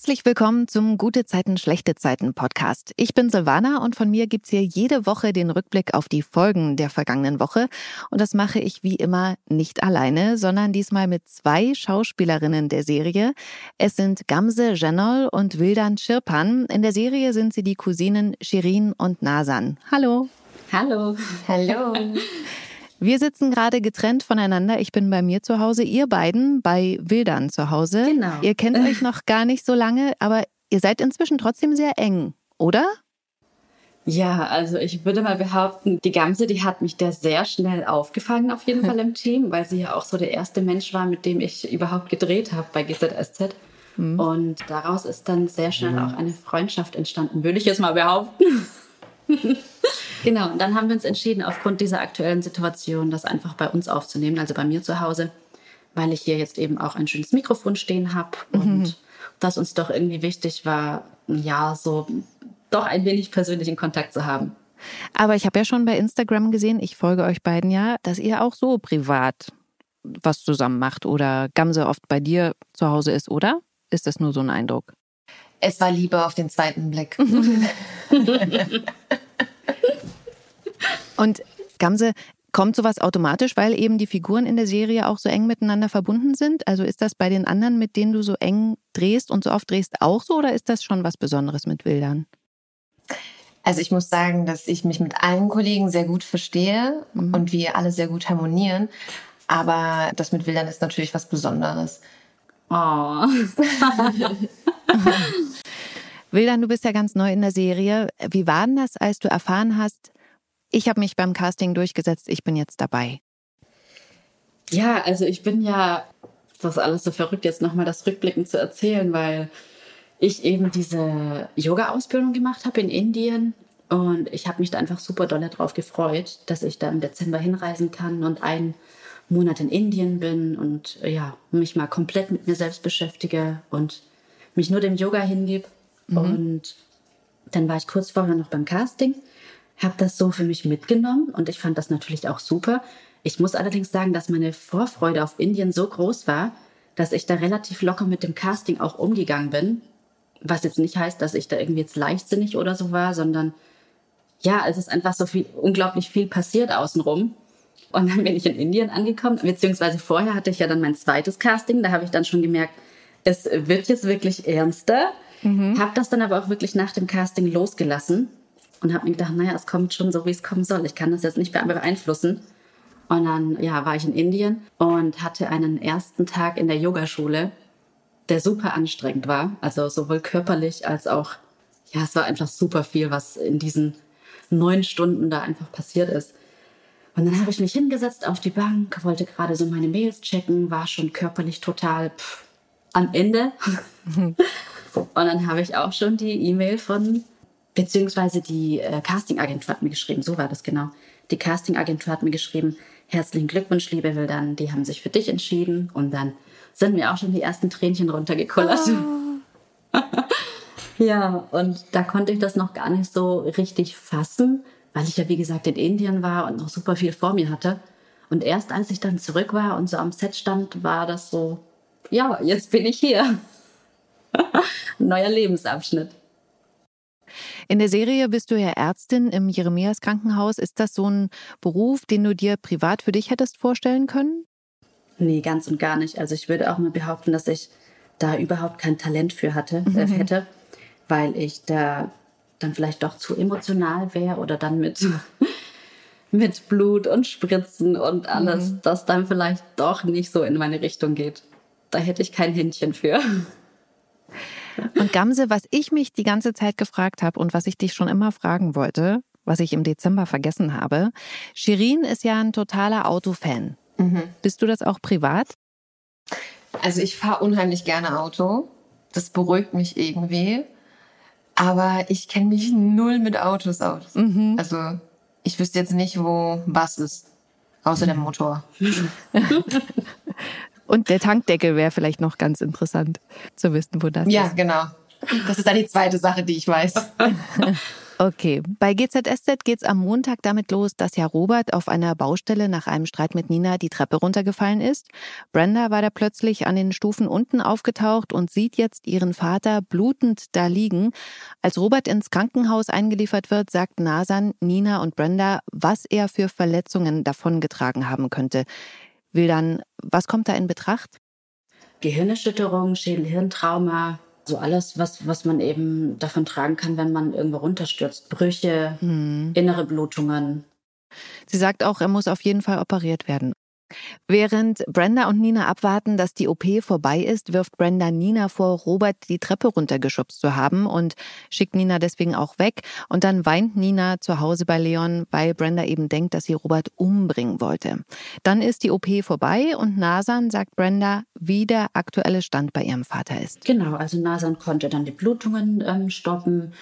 Herzlich willkommen zum Gute Zeiten, schlechte Zeiten Podcast. Ich bin Silvana und von mir gibt's hier jede Woche den Rückblick auf die Folgen der vergangenen Woche. Und das mache ich wie immer nicht alleine, sondern diesmal mit zwei Schauspielerinnen der Serie. Es sind Gamse Janol und Wildan Schirpan. In der Serie sind sie die Cousinen Shirin und Nasan. Hallo. Hallo. Hallo. Wir sitzen gerade getrennt voneinander. Ich bin bei mir zu Hause, ihr beiden bei Wildern zu Hause. Genau. Ihr kennt euch noch gar nicht so lange, aber ihr seid inzwischen trotzdem sehr eng, oder? Ja, also ich würde mal behaupten, die Gamse, die hat mich da sehr schnell aufgefangen, auf jeden Fall im Team, weil sie ja auch so der erste Mensch war, mit dem ich überhaupt gedreht habe bei GZSZ. Mhm. Und daraus ist dann sehr schnell auch eine Freundschaft entstanden, würde ich jetzt mal behaupten. genau, und dann haben wir uns entschieden, aufgrund dieser aktuellen Situation, das einfach bei uns aufzunehmen, also bei mir zu Hause, weil ich hier jetzt eben auch ein schönes Mikrofon stehen habe und das uns doch irgendwie wichtig war, ja, so doch ein wenig persönlichen Kontakt zu haben. Aber ich habe ja schon bei Instagram gesehen, ich folge euch beiden ja, dass ihr auch so privat was zusammen macht oder Gamse oft bei dir zu Hause ist, oder? Ist das nur so ein Eindruck? Es war Liebe auf den zweiten Blick. Und Gamse, kommt sowas automatisch, weil eben die Figuren in der Serie auch so eng miteinander verbunden sind? Also ist das bei den anderen, mit denen du so eng drehst und so oft drehst, auch so oder ist das schon was Besonderes mit Wildern? Also ich muss sagen, dass ich mich mit allen Kollegen sehr gut verstehe und wir alle sehr gut harmonieren. Aber das mit Wildern ist natürlich was Besonderes. Oh. Wildern, du bist ja ganz neu in der Serie. Wie war denn das, als du erfahren hast, ich habe mich beim Casting durchgesetzt, ich bin jetzt dabei? Ja, also ich bin ja, das ist alles so verrückt, jetzt nochmal das rückblickend zu erzählen, weil ich eben diese Yoga-Ausbildung gemacht habe in Indien und ich habe mich da einfach super doll darauf gefreut, dass ich da im Dezember hinreisen kann und einen Monat in Indien bin und ja, mich mal komplett mit mir selbst beschäftige und mich nur dem Yoga hingib. Und dann war ich kurz vorher noch beim Casting, habe das so für mich mitgenommen und ich fand das natürlich auch super. Ich muss allerdings sagen, dass meine Vorfreude auf Indien so groß war, dass ich da relativ locker mit dem Casting auch umgegangen bin. Was jetzt nicht heißt, dass ich da irgendwie jetzt leichtsinnig oder so war, sondern ja, es ist einfach so viel, unglaublich viel passiert außenrum. Und dann bin ich in Indien angekommen, beziehungsweise vorher hatte ich ja dann mein zweites Casting. Da habe ich dann schon gemerkt, es wird jetzt wirklich ernster. Habe das dann aber auch wirklich nach dem Casting losgelassen und habe mir gedacht, naja, es kommt schon so, wie es kommen soll. Ich kann das jetzt nicht mehr beeinflussen. Und dann ja, war ich in Indien und hatte einen ersten Tag in der Yogaschule, der super anstrengend war. Also sowohl körperlich als auch, ja, es war einfach super viel, was in diesen neun Stunden da einfach passiert ist. Und dann habe ich mich hingesetzt auf die Bank, wollte gerade so meine Mails checken, war schon körperlich total pff, am Ende. Und dann habe ich auch schon die E-Mail von, beziehungsweise die äh, Castingagentur hat mir geschrieben, so war das genau. Die Castingagentur hat mir geschrieben, herzlichen Glückwunsch, liebe Wildern, die haben sich für dich entschieden. Und dann sind mir auch schon die ersten Tränchen runtergekullert. ja, und da konnte ich das noch gar nicht so richtig fassen, weil ich ja, wie gesagt, in Indien war und noch super viel vor mir hatte. Und erst als ich dann zurück war und so am Set stand, war das so, ja, jetzt bin ich hier. Neuer Lebensabschnitt. In der Serie bist du ja Ärztin im Jeremias Krankenhaus. Ist das so ein Beruf, den du dir privat für dich hättest vorstellen können? Nee, ganz und gar nicht. Also ich würde auch mal behaupten, dass ich da überhaupt kein Talent für hatte, äh, hätte, weil ich da dann vielleicht doch zu emotional wäre oder dann mit, mit Blut und Spritzen und alles, das dann vielleicht doch nicht so in meine Richtung geht. Da hätte ich kein Händchen für. Und Gamse, was ich mich die ganze Zeit gefragt habe und was ich dich schon immer fragen wollte, was ich im Dezember vergessen habe, Shirin ist ja ein totaler Autofan. Bist du das auch privat? Also ich fahre unheimlich gerne Auto. Das beruhigt mich irgendwie. Aber ich kenne mich null mit Autos aus. Also ich wüsste jetzt nicht, wo was ist. Außer der Motor. Und der Tankdeckel wäre vielleicht noch ganz interessant zu wissen, wo das Ja, ist. genau. Das ist dann die zweite Sache, die ich weiß. Okay, bei GZSZ geht's am Montag damit los, dass ja Robert auf einer Baustelle nach einem Streit mit Nina die Treppe runtergefallen ist. Brenda war da plötzlich an den Stufen unten aufgetaucht und sieht jetzt ihren Vater blutend da liegen. Als Robert ins Krankenhaus eingeliefert wird, sagt Nasan Nina und Brenda, was er für Verletzungen davongetragen haben könnte. Will dann, was kommt da in Betracht? Gehirnerschütterung, Schädel-Hirntrauma, so alles, was, was man eben davon tragen kann, wenn man irgendwo runterstürzt. Brüche, hm. innere Blutungen. Sie sagt auch, er muss auf jeden Fall operiert werden. Während Brenda und Nina abwarten, dass die OP vorbei ist, wirft Brenda Nina vor, Robert die Treppe runtergeschubst zu haben und schickt Nina deswegen auch weg. Und dann weint Nina zu Hause bei Leon, weil Brenda eben denkt, dass sie Robert umbringen wollte. Dann ist die OP vorbei und Nasan sagt Brenda, wie der aktuelle Stand bei ihrem Vater ist. Genau, also Nasan konnte dann die Blutungen ähm, stoppen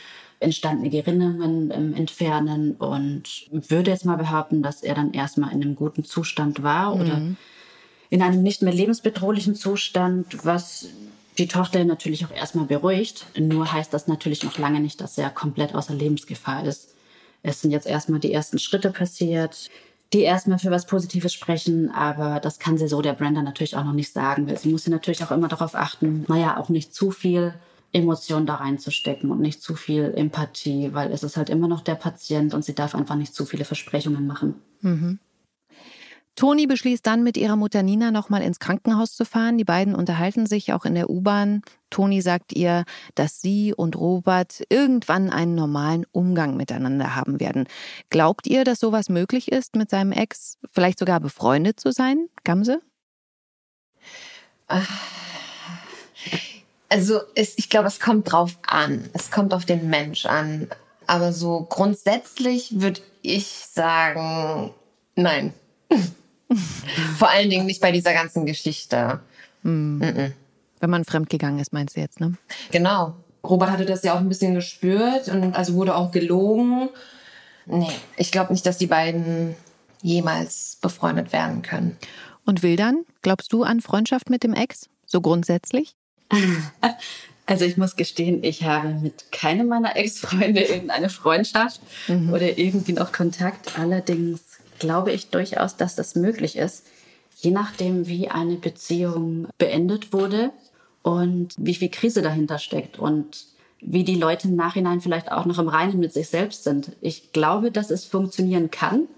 entstandene Gerinnungen ähm, entfernen und würde jetzt mal behaupten, dass er dann erstmal in einem guten Zustand war oder mhm. in einem nicht mehr lebensbedrohlichen Zustand, was die Tochter natürlich auch erstmal beruhigt. Nur heißt das natürlich noch lange nicht, dass er komplett außer Lebensgefahr ist. Es sind jetzt erstmal die ersten Schritte passiert, die erstmal für was Positives sprechen, aber das kann sie so der Brenda natürlich auch noch nicht sagen, weil sie muss sie natürlich auch immer darauf achten, naja, auch nicht zu viel Emotion da reinzustecken und nicht zu viel Empathie, weil es ist halt immer noch der Patient und sie darf einfach nicht zu viele Versprechungen machen. Mhm. Toni beschließt dann mit ihrer Mutter Nina nochmal ins Krankenhaus zu fahren. Die beiden unterhalten sich auch in der U-Bahn. Toni sagt ihr, dass sie und Robert irgendwann einen normalen Umgang miteinander haben werden. Glaubt ihr, dass sowas möglich ist, mit seinem Ex vielleicht sogar befreundet zu sein? Gamse? Ach also es, ich glaube, es kommt drauf an. Es kommt auf den Mensch an. Aber so grundsätzlich würde ich sagen, nein. Vor allen Dingen nicht bei dieser ganzen Geschichte. Mhm. Mhm. Wenn man fremdgegangen ist, meinst du jetzt, ne? Genau. Robert hatte das ja auch ein bisschen gespürt und also wurde auch gelogen. Nee, ich glaube nicht, dass die beiden jemals befreundet werden können. Und Wildern, glaubst du an Freundschaft mit dem Ex? So grundsätzlich? Also ich muss gestehen, ich habe mit keinem meiner Ex-Freunde irgendeine Freundschaft mhm. oder irgendwie noch Kontakt. Allerdings glaube ich durchaus, dass das möglich ist, je nachdem, wie eine Beziehung beendet wurde und wie viel Krise dahinter steckt und wie die Leute im Nachhinein vielleicht auch noch im Reinen mit sich selbst sind. Ich glaube, dass es funktionieren kann.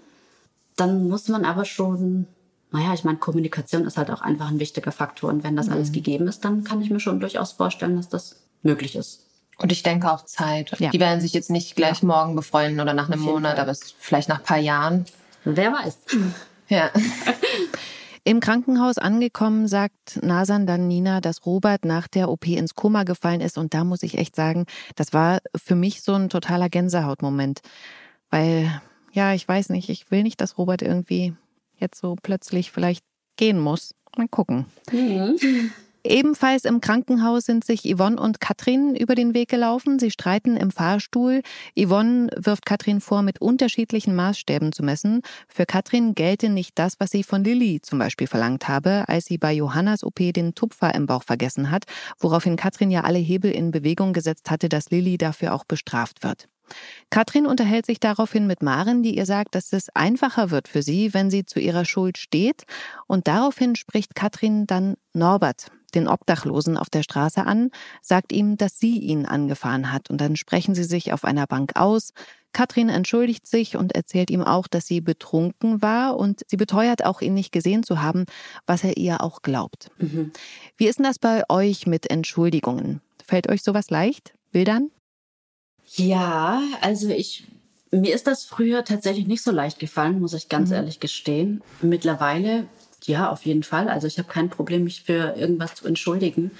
Dann muss man aber schon naja, ich meine, Kommunikation ist halt auch einfach ein wichtiger Faktor. Und wenn das mhm. alles gegeben ist, dann kann ich mir schon durchaus vorstellen, dass das möglich ist. Und ich denke auch Zeit. Ja. Die werden sich jetzt nicht gleich ja. morgen befreunden oder nach einem Monat, Fall. aber vielleicht nach ein paar Jahren. Wer weiß. Ja. Im Krankenhaus angekommen, sagt Nasan dann Nina, dass Robert nach der OP ins Koma gefallen ist. Und da muss ich echt sagen, das war für mich so ein totaler Gänsehautmoment. Weil, ja, ich weiß nicht, ich will nicht, dass Robert irgendwie jetzt so plötzlich vielleicht gehen muss. Mal gucken. Mhm. Ebenfalls im Krankenhaus sind sich Yvonne und Katrin über den Weg gelaufen. Sie streiten im Fahrstuhl. Yvonne wirft Katrin vor, mit unterschiedlichen Maßstäben zu messen. Für Katrin gelte nicht das, was sie von Lilly zum Beispiel verlangt habe, als sie bei Johannas OP den Tupfer im Bauch vergessen hat, woraufhin Katrin ja alle Hebel in Bewegung gesetzt hatte, dass Lilly dafür auch bestraft wird. Katrin unterhält sich daraufhin mit Maren, die ihr sagt, dass es einfacher wird für sie, wenn sie zu ihrer Schuld steht. Und daraufhin spricht Katrin dann Norbert, den Obdachlosen auf der Straße an, sagt ihm, dass sie ihn angefahren hat. Und dann sprechen sie sich auf einer Bank aus. Katrin entschuldigt sich und erzählt ihm auch, dass sie betrunken war und sie beteuert auch, ihn nicht gesehen zu haben, was er ihr auch glaubt. Mhm. Wie ist denn das bei euch mit Entschuldigungen? Fällt euch sowas leicht? Wildern? Ja, also ich mir ist das früher tatsächlich nicht so leicht gefallen, muss ich ganz mhm. ehrlich gestehen. Mittlerweile, ja, auf jeden Fall. Also ich habe kein Problem, mich für irgendwas zu entschuldigen,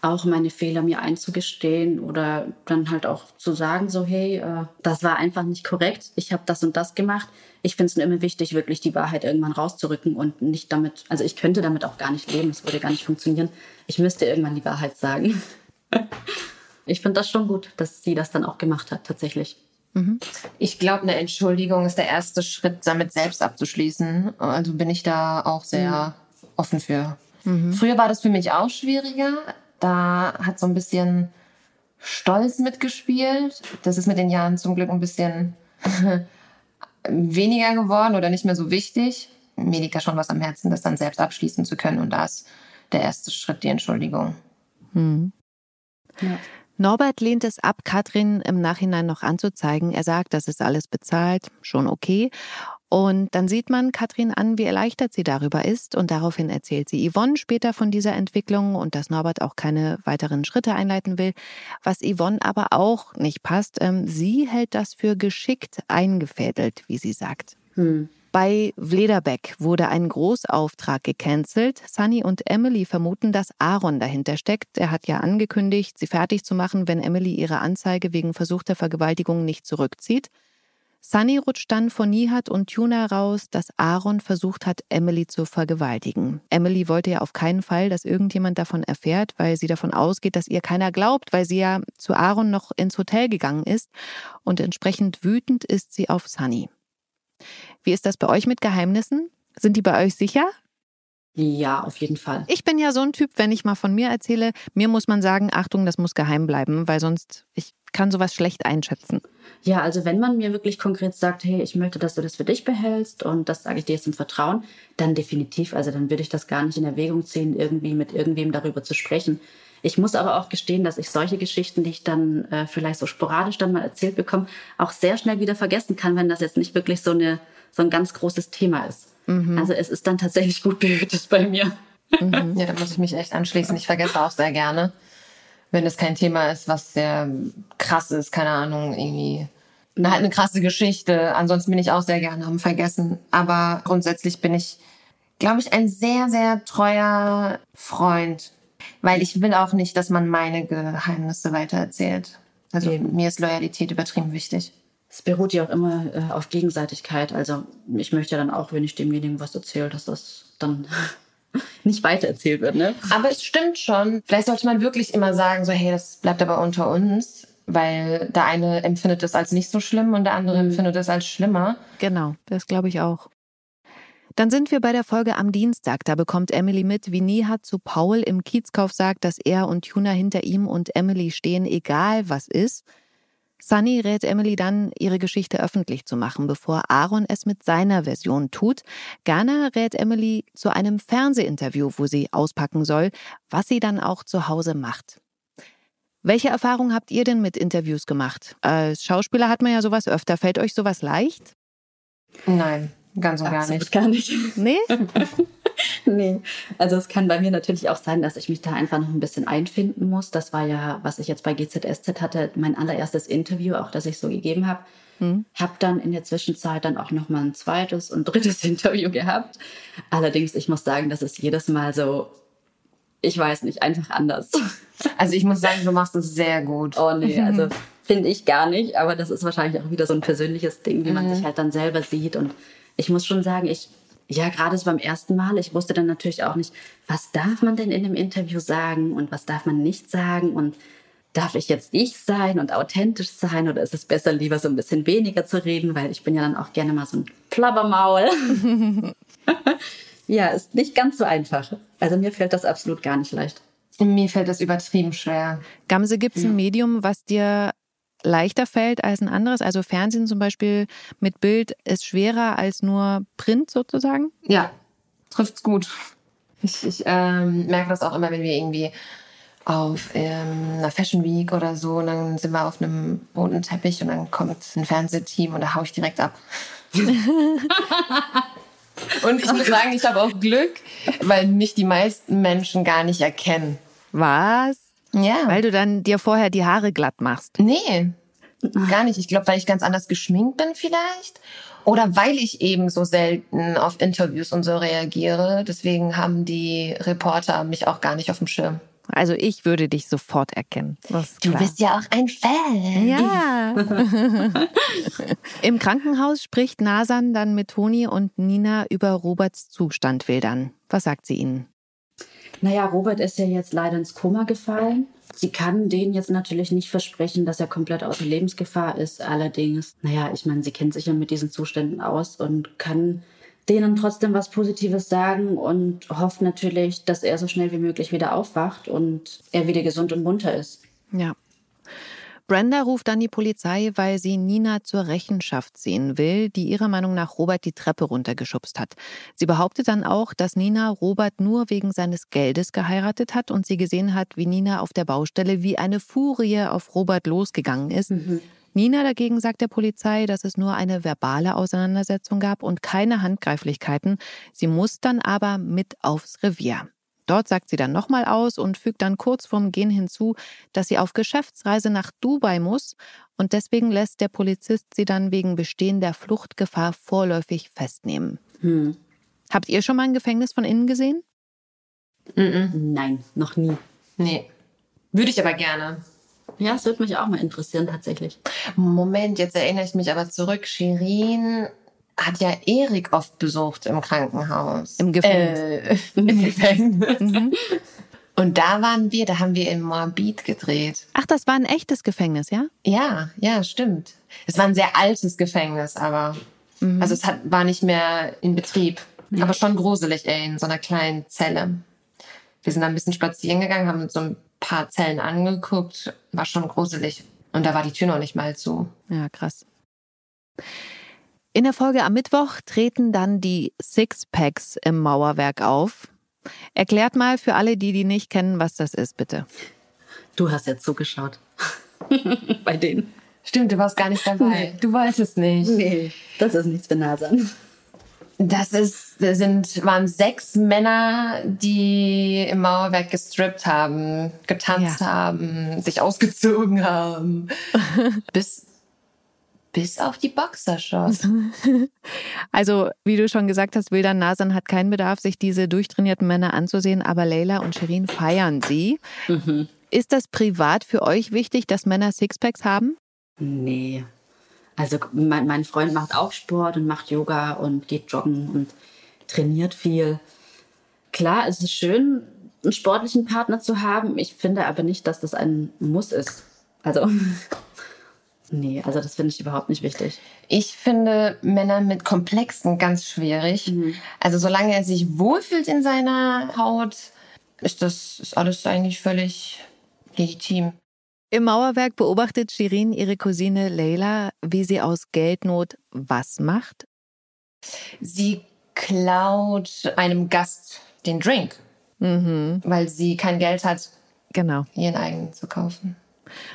auch meine Fehler mir einzugestehen oder dann halt auch zu sagen, so hey, äh, das war einfach nicht korrekt. Ich habe das und das gemacht. Ich finde es nur immer wichtig, wirklich die Wahrheit irgendwann rauszurücken und nicht damit, also ich könnte damit auch gar nicht leben. Es würde gar nicht funktionieren. Ich müsste irgendwann die Wahrheit sagen. ich finde das schon gut, dass sie das dann auch gemacht hat, tatsächlich. Mhm. Ich glaube, eine Entschuldigung ist der erste Schritt, damit selbst abzuschließen. Also bin ich da auch sehr mhm. offen für. Mhm. Früher war das für mich auch schwieriger. Da hat so ein bisschen stolz mitgespielt. Das ist mit den Jahren zum Glück ein bisschen weniger geworden oder nicht mehr so wichtig. Mir liegt da schon was am Herzen, das dann selbst abschließen zu können. Und da ist der erste Schritt die Entschuldigung. Hm. Ja. Norbert lehnt es ab, Katrin im Nachhinein noch anzuzeigen. Er sagt, das ist alles bezahlt, schon okay. Und dann sieht man Katrin an, wie erleichtert sie darüber ist. Und daraufhin erzählt sie Yvonne später von dieser Entwicklung und dass Norbert auch keine weiteren Schritte einleiten will. Was Yvonne aber auch nicht passt, ähm, sie hält das für geschickt eingefädelt, wie sie sagt. Hm. Bei Vlederbeck wurde ein Großauftrag gecancelt. Sunny und Emily vermuten, dass Aaron dahinter steckt. Er hat ja angekündigt, sie fertig zu machen, wenn Emily ihre Anzeige wegen versuchter Vergewaltigung nicht zurückzieht. Sunny rutscht dann von Nihat und Tuna raus, dass Aaron versucht hat, Emily zu vergewaltigen. Emily wollte ja auf keinen Fall, dass irgendjemand davon erfährt, weil sie davon ausgeht, dass ihr keiner glaubt, weil sie ja zu Aaron noch ins Hotel gegangen ist. Und entsprechend wütend ist sie auf Sunny. Wie ist das bei euch mit Geheimnissen? Sind die bei euch sicher? Ja, auf jeden Fall. Ich bin ja so ein Typ, wenn ich mal von mir erzähle, mir muss man sagen, Achtung, das muss geheim bleiben, weil sonst ich kann sowas schlecht einschätzen. Ja, also wenn man mir wirklich konkret sagt, hey, ich möchte, dass du das für dich behältst und das sage ich dir jetzt im Vertrauen, dann definitiv. Also dann würde ich das gar nicht in Erwägung ziehen, irgendwie mit irgendwem darüber zu sprechen. Ich muss aber auch gestehen, dass ich solche Geschichten, die ich dann äh, vielleicht so sporadisch dann mal erzählt bekomme, auch sehr schnell wieder vergessen kann, wenn das jetzt nicht wirklich so, eine, so ein ganz großes Thema ist. Mhm. Also es ist dann tatsächlich gut behütet bei mir. Mhm. Ja, da muss ich mich echt anschließen. Ich vergesse auch sehr gerne, wenn es kein Thema ist, was sehr krass ist, keine Ahnung, irgendwie halt eine krasse Geschichte. Ansonsten bin ich auch sehr gerne am Vergessen. Aber grundsätzlich bin ich, glaube ich, ein sehr, sehr treuer Freund weil ich will auch nicht, dass man meine Geheimnisse weitererzählt. Also Eben. mir ist Loyalität übertrieben wichtig. Es beruht ja auch immer äh, auf Gegenseitigkeit. Also ich möchte ja dann auch, wenn ich demjenigen was erzähle, dass das dann nicht weitererzählt wird. Ne? Aber es stimmt schon. Vielleicht sollte man wirklich immer sagen, so hey, das bleibt aber unter uns, weil der eine empfindet es als nicht so schlimm und der andere mhm. empfindet es als schlimmer. Genau, das glaube ich auch. Dann sind wir bei der Folge am Dienstag. Da bekommt Emily mit, wie Nihat zu Paul im Kiezkauf sagt, dass er und Juna hinter ihm und Emily stehen, egal was ist. Sunny rät Emily dann, ihre Geschichte öffentlich zu machen, bevor Aaron es mit seiner Version tut. Garner rät Emily zu einem Fernsehinterview, wo sie auspacken soll, was sie dann auch zu Hause macht. Welche Erfahrung habt ihr denn mit Interviews gemacht? Als Schauspieler hat man ja sowas öfter. Fällt euch sowas leicht? Nein. Ganz und gar nicht. gar nicht. Nee? nee. Also es kann bei mir natürlich auch sein, dass ich mich da einfach noch ein bisschen einfinden muss. Das war ja, was ich jetzt bei GZSZ hatte, mein allererstes Interview, auch das ich so gegeben habe. Hm. Habe dann in der Zwischenzeit dann auch noch mal ein zweites und drittes Interview gehabt. Allerdings, ich muss sagen, das ist jedes Mal so, ich weiß nicht, einfach anders. Also ich muss sagen, du machst es sehr gut. Oh nee, also finde ich gar nicht, aber das ist wahrscheinlich auch wieder so ein persönliches Ding, wie man mhm. sich halt dann selber sieht und ich muss schon sagen, ich, ja, gerade so beim ersten Mal, ich wusste dann natürlich auch nicht, was darf man denn in einem Interview sagen und was darf man nicht sagen und darf ich jetzt ich sein und authentisch sein oder ist es besser, lieber so ein bisschen weniger zu reden, weil ich bin ja dann auch gerne mal so ein Plabbermaul. ja, ist nicht ganz so einfach. Also mir fällt das absolut gar nicht leicht. Mir fällt das übertrieben schwer. Gamse, gibt es ein Medium, was dir leichter fällt als ein anderes? Also Fernsehen zum Beispiel mit Bild ist schwerer als nur Print sozusagen? Ja, trifft's gut. Ich, ich ähm, merke das auch immer, wenn wir irgendwie auf ähm, einer Fashion Week oder so und dann sind wir auf einem roten Teppich und dann kommt ein Fernsehteam und da haue ich direkt ab. und ich muss sagen, ich habe auch Glück, weil mich die meisten Menschen gar nicht erkennen. Was? Ja. Weil du dann dir vorher die Haare glatt machst. Nee, gar nicht. Ich glaube, weil ich ganz anders geschminkt bin vielleicht. Oder weil ich eben so selten auf Interviews und so reagiere. Deswegen haben die Reporter mich auch gar nicht auf dem Schirm. Also ich würde dich sofort erkennen. Du bist ja auch ein Fan. Ja. Im Krankenhaus spricht Nasan dann mit Toni und Nina über Roberts Zustand wildern. Was sagt sie ihnen? Naja, Robert ist ja jetzt leider ins Koma gefallen. Sie kann denen jetzt natürlich nicht versprechen, dass er komplett außer Lebensgefahr ist. Allerdings, naja, ich meine, sie kennt sich ja mit diesen Zuständen aus und kann denen trotzdem was Positives sagen und hofft natürlich, dass er so schnell wie möglich wieder aufwacht und er wieder gesund und munter ist. Ja. Brenda ruft dann die Polizei, weil sie Nina zur Rechenschaft ziehen will, die ihrer Meinung nach Robert die Treppe runtergeschubst hat. Sie behauptet dann auch, dass Nina Robert nur wegen seines Geldes geheiratet hat und sie gesehen hat, wie Nina auf der Baustelle wie eine Furie auf Robert losgegangen ist. Mhm. Nina dagegen sagt der Polizei, dass es nur eine verbale Auseinandersetzung gab und keine Handgreiflichkeiten. Sie muss dann aber mit aufs Revier. Dort sagt sie dann nochmal aus und fügt dann kurz vorm Gehen hinzu, dass sie auf Geschäftsreise nach Dubai muss und deswegen lässt der Polizist sie dann wegen bestehender Fluchtgefahr vorläufig festnehmen. Hm. Habt ihr schon mal ein Gefängnis von innen gesehen? Nein, noch nie. Nee. Würde ich aber gerne. Ja, es würde mich auch mal interessieren, tatsächlich. Moment, jetzt erinnere ich mich aber zurück. Shirin hat ja Erik oft besucht im Krankenhaus. Im Gefängnis. Äh, Im Gefängnis. Mhm. Und da waren wir, da haben wir in Moabit gedreht. Ach, das war ein echtes Gefängnis, ja? Ja, ja, stimmt. Es war ein sehr altes Gefängnis, aber mhm. also es hat, war nicht mehr in Betrieb. Ja. Aber schon gruselig, ey, in so einer kleinen Zelle. Wir sind da ein bisschen spazieren gegangen, haben uns so ein paar Zellen angeguckt. War schon gruselig. Und da war die Tür noch nicht mal zu. Ja, krass. In der Folge am Mittwoch treten dann die Sixpacks im Mauerwerk auf. Erklärt mal für alle, die die nicht kennen, was das ist, bitte. Du hast jetzt zugeschaut. Bei denen. Stimmt, du warst gar nicht dabei. Nee. Du wolltest nicht. Nee, das ist nichts für Nasan. Das ist, sind, waren sechs Männer, die im Mauerwerk gestrippt haben, getanzt ja. haben, sich ausgezogen haben. bis bis auf die Boxershorts. Also, wie du schon gesagt hast, Wildan Nasan hat keinen Bedarf, sich diese durchtrainierten Männer anzusehen, aber Leila und Shirin feiern sie. Mhm. Ist das privat für euch wichtig, dass Männer Sixpacks haben? Nee. Also, mein, mein Freund macht auch Sport und macht Yoga und geht joggen und trainiert viel. Klar, es ist schön, einen sportlichen Partner zu haben. Ich finde aber nicht, dass das ein Muss ist. Also Nee, also das finde ich überhaupt nicht wichtig. Ich finde Männer mit Komplexen ganz schwierig. Mhm. Also solange er sich wohlfühlt in seiner Haut, ist das ist alles eigentlich völlig legitim. Im Mauerwerk beobachtet Shirin ihre Cousine Leila, wie sie aus Geldnot was macht. Sie klaut einem Gast den Drink, mhm. weil sie kein Geld hat, genau. ihren eigenen zu kaufen.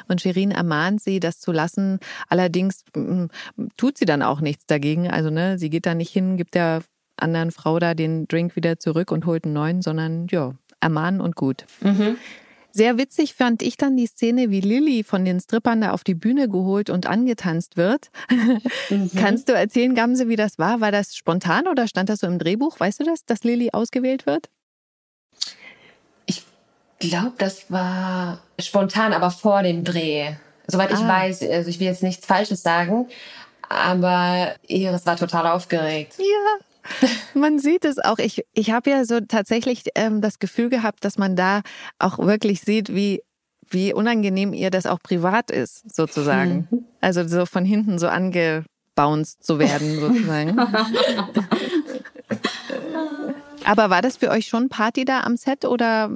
Und Shirin ermahnt sie, das zu lassen. Allerdings mm, tut sie dann auch nichts dagegen. Also, ne, sie geht da nicht hin, gibt der anderen Frau da den Drink wieder zurück und holt einen neuen, sondern ja, ermahnen und gut. Mhm. Sehr witzig fand ich dann die Szene, wie Lilly von den Strippern da auf die Bühne geholt und angetanzt wird. Mhm. Kannst du erzählen, Gamse, wie das war? War das spontan oder stand das so im Drehbuch? Weißt du das, dass Lilly ausgewählt wird? Glaube, das war spontan, aber vor dem Dreh. Soweit ah. ich weiß, also ich will jetzt nichts Falsches sagen, aber Iris war total aufgeregt. Ja. Man sieht es auch. Ich, ich habe ja so tatsächlich ähm, das Gefühl gehabt, dass man da auch wirklich sieht, wie, wie unangenehm ihr das auch privat ist, sozusagen. Hm. Also so von hinten so angebounced zu werden, sozusagen. Aber war das für euch schon Party da am Set oder?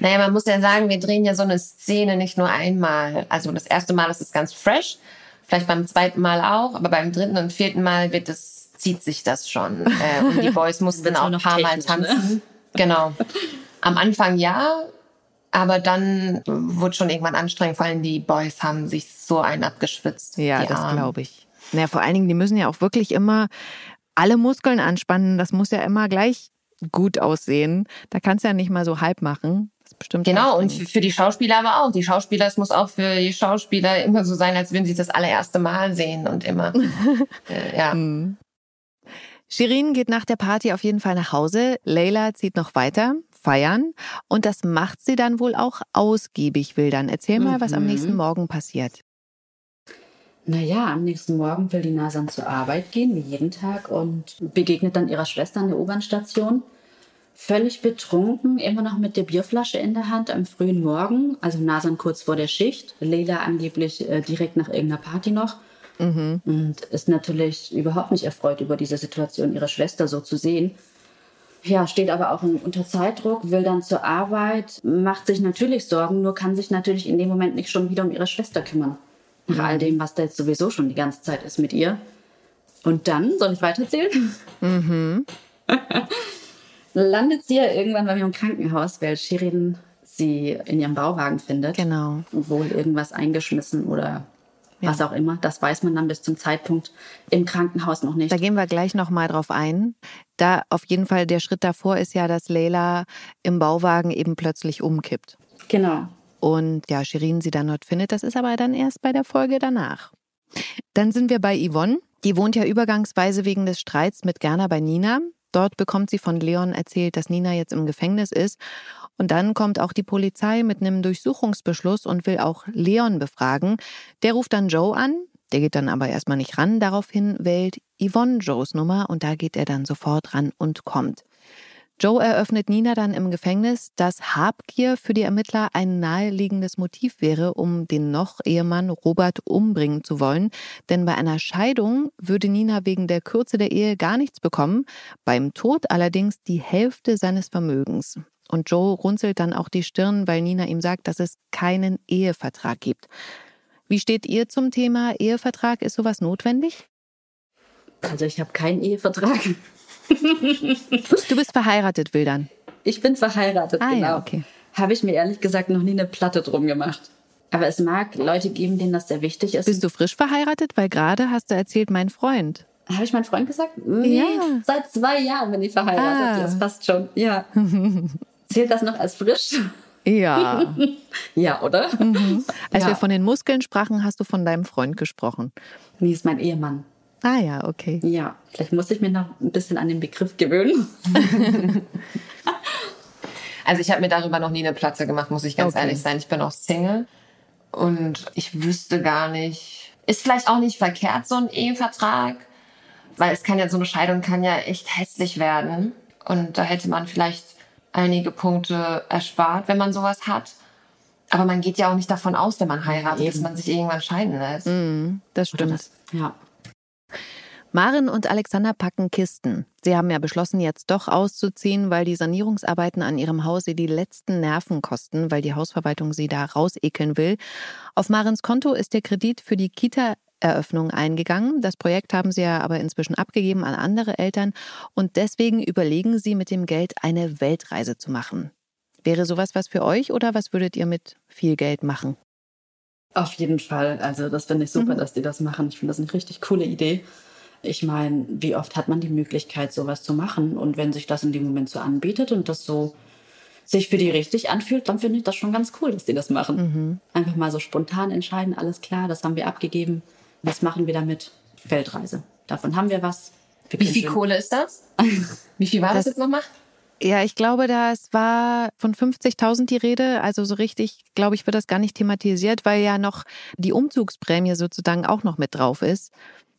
Naja, man muss ja sagen, wir drehen ja so eine Szene nicht nur einmal. Also das erste Mal ist es ganz fresh, vielleicht beim zweiten Mal auch, aber beim dritten und vierten Mal wird es, zieht sich das schon. Äh, und die Boys mussten auch ein paar Mal ne? tanzen. Ne? Genau. Am Anfang ja, aber dann wurde schon irgendwann anstrengend, vor allem die Boys haben sich so ein abgeschwitzt. Ja, das glaube ich. Naja, vor allen Dingen, die müssen ja auch wirklich immer alle Muskeln anspannen. Das muss ja immer gleich gut aussehen. Da kannst du ja nicht mal so halb machen. Das ist bestimmt genau, und für die Schauspieler aber auch. Die Schauspieler, es muss auch für die Schauspieler immer so sein, als würden sie das allererste Mal sehen und immer. äh, ja. Hm. Shirin geht nach der Party auf jeden Fall nach Hause. Leila zieht noch weiter, feiern. Und das macht sie dann wohl auch ausgiebig, will dann. Erzähl mal, mhm. was am mhm. nächsten Morgen passiert. Naja, am nächsten Morgen will die Nasan zur Arbeit gehen, wie jeden Tag, und begegnet dann ihrer Schwester an der U-Bahn-Station. Völlig betrunken, immer noch mit der Bierflasche in der Hand am frühen Morgen. Also Nasan kurz vor der Schicht. Leila angeblich äh, direkt nach irgendeiner Party noch. Mhm. Und ist natürlich überhaupt nicht erfreut über diese Situation, ihre Schwester so zu sehen. Ja, steht aber auch unter Zeitdruck, will dann zur Arbeit, macht sich natürlich Sorgen, nur kann sich natürlich in dem Moment nicht schon wieder um ihre Schwester kümmern. Nach all dem, was da jetzt sowieso schon die ganze Zeit ist mit ihr. Und dann, soll ich weiterzählen? Mhm. Landet sie ja irgendwann bei mir im Krankenhaus, weil Shirin sie in ihrem Bauwagen findet. Genau. Wohl irgendwas eingeschmissen oder ja. was auch immer. Das weiß man dann bis zum Zeitpunkt im Krankenhaus noch nicht. Da gehen wir gleich noch mal drauf ein. Da auf jeden Fall der Schritt davor ist ja, dass Leila im Bauwagen eben plötzlich umkippt. Genau. Und ja, Shirin sie dann dort findet. Das ist aber dann erst bei der Folge danach. Dann sind wir bei Yvonne. Die wohnt ja übergangsweise wegen des Streits mit Gerner bei Nina. Dort bekommt sie von Leon erzählt, dass Nina jetzt im Gefängnis ist. Und dann kommt auch die Polizei mit einem Durchsuchungsbeschluss und will auch Leon befragen. Der ruft dann Joe an, der geht dann aber erstmal nicht ran. Daraufhin wählt Yvonne Joes Nummer und da geht er dann sofort ran und kommt. Joe eröffnet Nina dann im Gefängnis, dass Habgier für die Ermittler ein naheliegendes Motiv wäre, um den noch Ehemann Robert umbringen zu wollen. Denn bei einer Scheidung würde Nina wegen der Kürze der Ehe gar nichts bekommen, beim Tod allerdings die Hälfte seines Vermögens. Und Joe runzelt dann auch die Stirn, weil Nina ihm sagt, dass es keinen Ehevertrag gibt. Wie steht ihr zum Thema Ehevertrag? Ist sowas notwendig? Also ich habe keinen Ehevertrag. Du bist verheiratet, Wildern. Ich bin verheiratet, ah, genau. Ja, okay. Habe ich mir ehrlich gesagt noch nie eine Platte drum gemacht. Aber es mag Leute geben, denen das sehr wichtig ist. Bist du frisch verheiratet? Weil gerade hast du erzählt, mein Freund. Habe ich meinen Freund gesagt? Nee, Ja. seit zwei Jahren bin ich verheiratet. Ah. Das passt schon. Ja. Zählt das noch als frisch? Ja. Ja, oder? Als Ja. wir von den Muskeln sprachen, hast du von deinem Freund gesprochen. Nee, ist mein Ehemann. Ah ja, okay. Ja, vielleicht muss ich mir noch ein bisschen an den Begriff gewöhnen. Also ich habe mir darüber noch nie eine Platte gemacht, muss ich ganz Okay. ehrlich sein. Ich bin auch Single und ich wüsste gar nicht. Ist vielleicht auch nicht verkehrt so ein Ehevertrag, weil es kann ja so eine Scheidung kann ja echt hässlich werden und da hätte man vielleicht einige Punkte erspart, wenn man sowas hat. Aber man geht ja auch nicht davon aus, wenn man heiratet, dass Eben. man sich irgendwann scheiden lässt. Das Oder stimmt. das? Ja. Maren und Alexander packen Kisten. Sie haben ja beschlossen, jetzt doch auszuziehen, weil die Sanierungsarbeiten an ihrem Haus sie die letzten Nerven kosten, weil die Hausverwaltung sie da rausekeln will. Auf Marens Konto ist der Kredit für die Kita-Eröffnung eingegangen. Das Projekt haben sie ja aber inzwischen abgegeben an andere Eltern und deswegen überlegen sie mit dem Geld eine Weltreise zu machen. Wäre sowas was für euch oder was würdet ihr mit viel Geld machen? Auf jeden Fall. Also das finde ich super, Mhm. dass die das machen. Ich finde das eine richtig coole Idee. Ich meine, wie oft hat man die Möglichkeit, sowas zu machen? Und wenn sich das in dem Moment so anbietet und das so sich für die richtig anfühlt, dann finde ich das schon ganz cool, dass die das machen. Mhm. Einfach mal so spontan entscheiden, alles klar, das haben wir abgegeben. Was machen wir damit? Weltreise. Davon haben wir was. Wir Wie viel schön- Kohle ist das? Wie viel war das, Das- jetzt nochmal? Ja, ich glaube, das war von 50.000 die Rede. Also so richtig, glaube ich, wird das gar nicht thematisiert, weil ja noch die Umzugsprämie sozusagen auch noch mit drauf ist.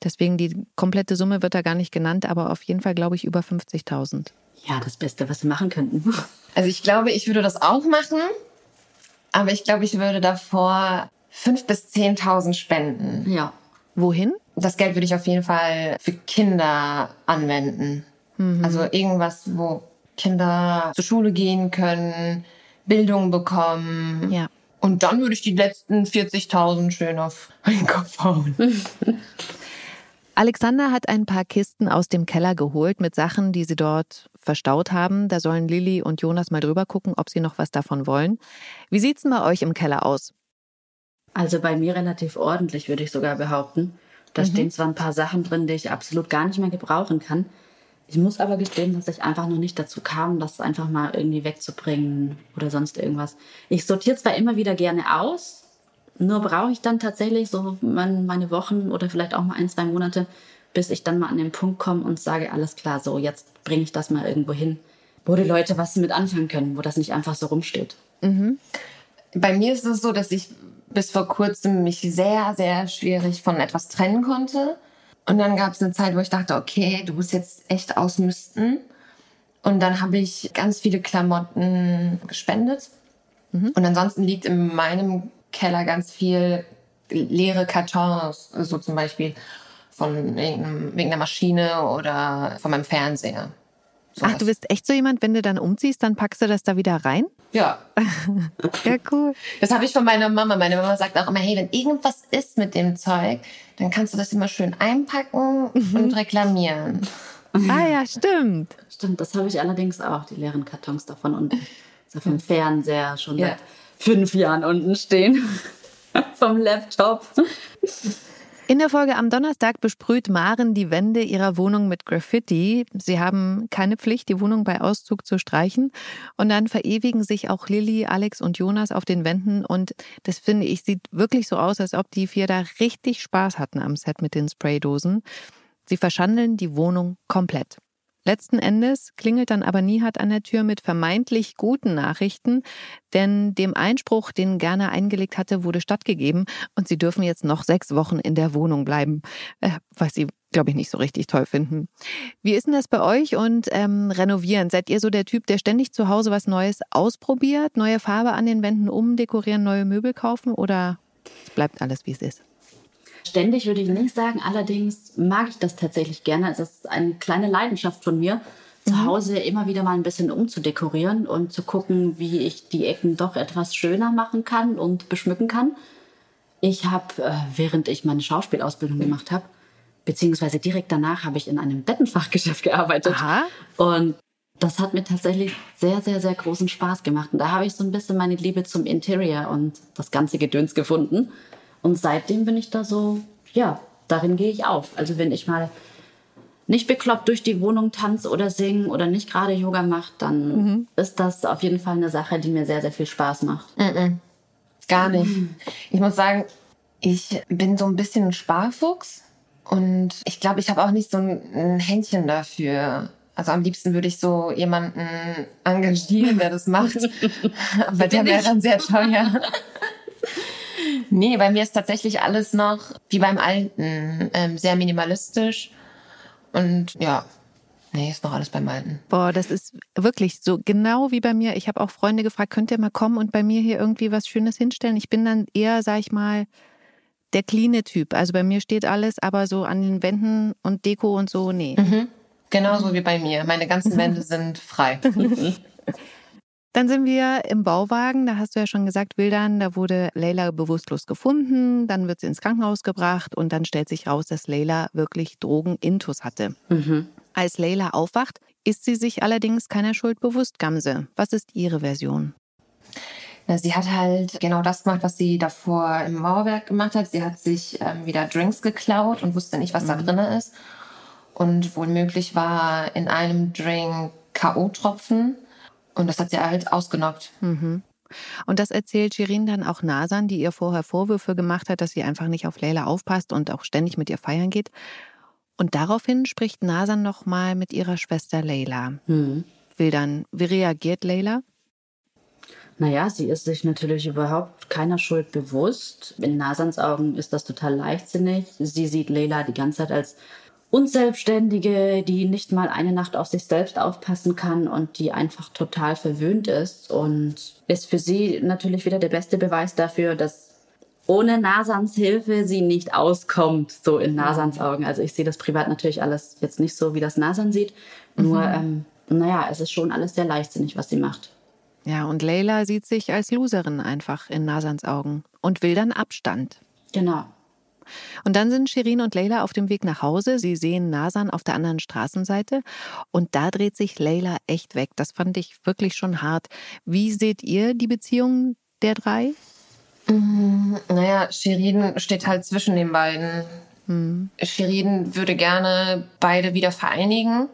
Deswegen die komplette Summe wird da gar nicht genannt, aber auf jeden Fall, glaube ich, über 50.000. Ja, das Beste, was wir machen könnten. Also ich glaube, ich würde das auch machen, aber ich glaube, ich würde davor 5.000 bis 10.000 spenden. ja. Wohin? Das Geld würde ich auf jeden Fall für Kinder anwenden. Also irgendwas, wo Kinder zur Schule gehen können, Bildung bekommen. Ja. Und dann würde ich die letzten 40.000 schön auf meinen Kopf hauen. Alexander hat ein paar Kisten aus dem Keller geholt mit Sachen, die sie dort verstaut haben. Da sollen Lilly und Jonas mal drüber gucken, ob sie noch was davon wollen. Wie sieht's denn bei euch im Keller aus? Also bei mir relativ ordentlich, würde ich sogar behaupten. Da stehen zwar ein paar Sachen drin, die ich absolut gar nicht mehr gebrauchen kann. Ich muss aber gestehen, dass ich einfach noch nicht dazu kam, das einfach mal irgendwie wegzubringen oder sonst irgendwas. Ich sortiere zwar immer wieder gerne aus, nur brauche ich dann tatsächlich so mein, meine Wochen oder vielleicht auch mal ein, zwei Monate, bis ich dann mal an den Punkt komme und sage, alles klar, so jetzt bringe ich das mal irgendwo hin, wo die Leute was mit anfangen können, wo das nicht einfach so rumsteht. Bei mir ist es so, dass ich bis vor kurzem mich sehr, sehr schwierig von etwas trennen konnte. Und dann gab es eine Zeit, wo ich dachte, okay, du musst jetzt echt ausmisten. Und dann habe ich ganz viele Klamotten gespendet. Und ansonsten liegt in meinem Keller ganz viel leere Kartons, so zum Beispiel von irgendeinem, wegen einer Maschine oder von meinem Fernseher. Ach, du bist echt so jemand, wenn du dann umziehst, dann packst du das da wieder rein? Ja. ja, cool. Das habe ich von meiner Mama. Meine Mama sagt auch immer, hey, wenn irgendwas ist mit dem Zeug, dann kannst du das immer schön einpacken mhm. und reklamieren. Ah ja, stimmt. Stimmt, das habe ich allerdings auch, die leeren Kartons davon und so vom Fernseher schon ja. seit fünf Jahren unten stehen. vom Laptop. In der Folge am Donnerstag besprüht Maren die Wände ihrer Wohnung mit Graffiti. Sie haben keine Pflicht, die Wohnung bei Auszug zu streichen. Und dann verewigen sich auch Lilly, Alex und Jonas auf den Wänden. Und das finde ich, sieht wirklich so aus, als ob die vier da richtig Spaß hatten am Set mit den Spraydosen. Sie verschandeln die Wohnung komplett. Letzten Endes klingelt dann aber Nihat an der Tür mit vermeintlich guten Nachrichten, denn dem Einspruch, den Gerner eingelegt hatte, wurde stattgegeben und sie dürfen jetzt noch sechs Wochen in der Wohnung bleiben, äh, was sie, glaube ich, nicht so richtig toll finden. Wie ist denn das bei euch und ähm, renovieren? Seid ihr so der Typ, der ständig zu Hause was Neues ausprobiert, neue Farbe an den Wänden umdekorieren, neue Möbel kaufen oder bleibt alles, wie es ist? Ständig würde ich nicht sagen, allerdings mag ich das tatsächlich gerne. Es ist eine kleine Leidenschaft von mir, zu mhm. Hause immer wieder mal ein bisschen umzudekorieren und zu gucken, wie ich die Ecken doch etwas schöner machen kann und beschmücken kann. Ich habe, äh, während ich meine Schauspielausbildung gemacht habe, beziehungsweise direkt danach habe ich in einem Bettenfachgeschäft gearbeitet. Aha. Und das hat mir tatsächlich sehr, sehr, sehr großen Spaß gemacht. Und da habe ich so ein bisschen meine Liebe zum Interior und das ganze Gedöns gefunden. Und seitdem bin ich da so, ja, darin gehe ich auf. Also wenn ich mal nicht bekloppt durch die Wohnung tanze oder singe oder nicht gerade Yoga mache, dann mhm. ist das auf jeden Fall eine Sache, die mir sehr, sehr viel Spaß macht. Mhm. Gar nicht. Ich muss sagen, ich bin so ein bisschen ein Sparfuchs und ich glaube, ich habe auch nicht so ein Händchen dafür. Also am liebsten würde ich so jemanden engagieren, der das macht. Aber der wäre dann sehr teuer. Nee, bei mir ist tatsächlich alles noch wie beim Alten, ähm, sehr minimalistisch. Und ja, Nee, ist noch alles beim Alten. Boah, das ist wirklich so genau wie bei mir. Ich habe auch Freunde gefragt, könnt ihr mal kommen und bei mir hier irgendwie was Schönes hinstellen? Ich bin dann eher, sag ich mal, der cleane Typ. Also bei mir steht alles, aber so an den Wänden und Deko und so, nee. Mhm. Genauso wie bei mir. Meine ganzen Wände sind frei. Dann sind wir im Bauwagen, da hast du ja schon gesagt, Wildern, da wurde Leila bewusstlos gefunden, dann wird sie ins Krankenhaus gebracht und dann stellt sich raus, dass Leila wirklich Drogenintus hatte. Mhm. Als Leila aufwacht, ist sie sich allerdings keiner Schuld bewusst, Gamse. Was ist ihre Version? Sie hat halt genau das gemacht, was sie davor im Mauerwerk gemacht hat. Sie hat sich ähm, wieder Drinks geklaut und wusste nicht, was mhm. da drin ist. Und wohl möglich war in einem Drink K.O.-Tropfen. Und das hat sie halt ausgenockt. Mhm. Und das erzählt Shirin dann auch Nasan, die ihr vorher Vorwürfe gemacht hat, dass sie einfach nicht auf Leila aufpasst und auch ständig mit ihr feiern geht. Und daraufhin spricht Nasan nochmal mit ihrer Schwester Leila. Mhm. Will dann, wie reagiert Leila? Naja, sie ist sich natürlich überhaupt keiner Schuld bewusst. In Nasans Augen ist das total leichtsinnig. Sie sieht Leila die ganze Zeit als Unselbstständige, die nicht mal eine Nacht auf sich selbst aufpassen kann und die einfach total verwöhnt ist und ist für sie natürlich wieder der beste Beweis dafür, dass ohne Nasans Hilfe sie nicht auskommt, so in Nasans Augen. Also ich sehe das privat natürlich alles jetzt nicht so, wie das Nasan sieht. Nur, mhm. ähm, naja, es ist schon alles sehr leichtsinnig, was sie macht. Ja, und Leila sieht sich als Loserin einfach in Nasans Augen und will dann Abstand. Genau. Und dann sind Shirin und Leila auf dem Weg nach Hause. Sie sehen Nasan auf der anderen Straßenseite und da dreht sich Leila echt weg. Das fand ich wirklich schon hart. Wie seht ihr die Beziehung der drei? Mhm, naja, Shirin steht halt zwischen den beiden. Mhm. Shirin würde gerne beide wieder vereinigen,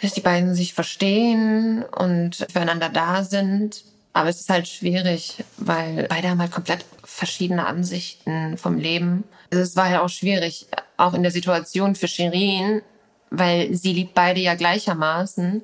dass die beiden sich verstehen und füreinander da sind. Aber es ist halt schwierig, weil beide haben halt komplett verschiedene Ansichten vom Leben. Es war ja auch schwierig, auch in der Situation für Shirin, weil sie liebt beide ja gleichermaßen.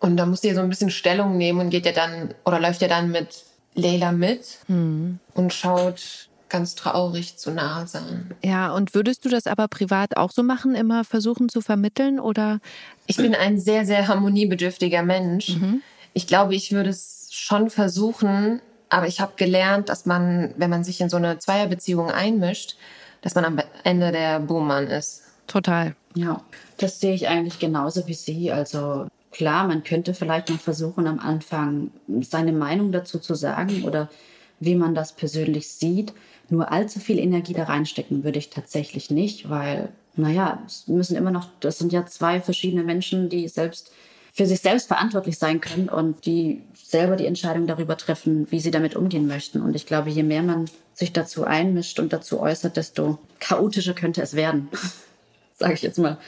Und da muss sie ja so ein bisschen Stellung nehmen und geht ja dann, oder läuft ja dann mit Leila mit mhm. und schaut ganz traurig zu Nasan. Ja, und würdest du das aber privat auch so machen, immer versuchen zu vermitteln oder? Ich bin ein sehr, sehr harmoniebedürftiger Mensch. Mhm. Ich glaube, ich würde es schon versuchen, aber ich habe gelernt, dass man, wenn man sich in so eine Zweierbeziehung einmischt, dass man am Ende der Buhmann ist. Total. Ja, das sehe ich eigentlich genauso wie Sie. Also klar, man könnte vielleicht noch versuchen, am Anfang seine Meinung dazu zu sagen oder wie man das persönlich sieht. Nur allzu viel Energie da reinstecken würde ich tatsächlich nicht, weil, naja, es müssen immer noch, das sind ja zwei verschiedene Menschen, die selbst für sich selbst verantwortlich sein können und die selber die Entscheidung darüber treffen, wie sie damit umgehen möchten. Und ich glaube, je mehr man sich dazu einmischt und dazu äußert, desto chaotischer könnte es werden. Sage ich jetzt mal.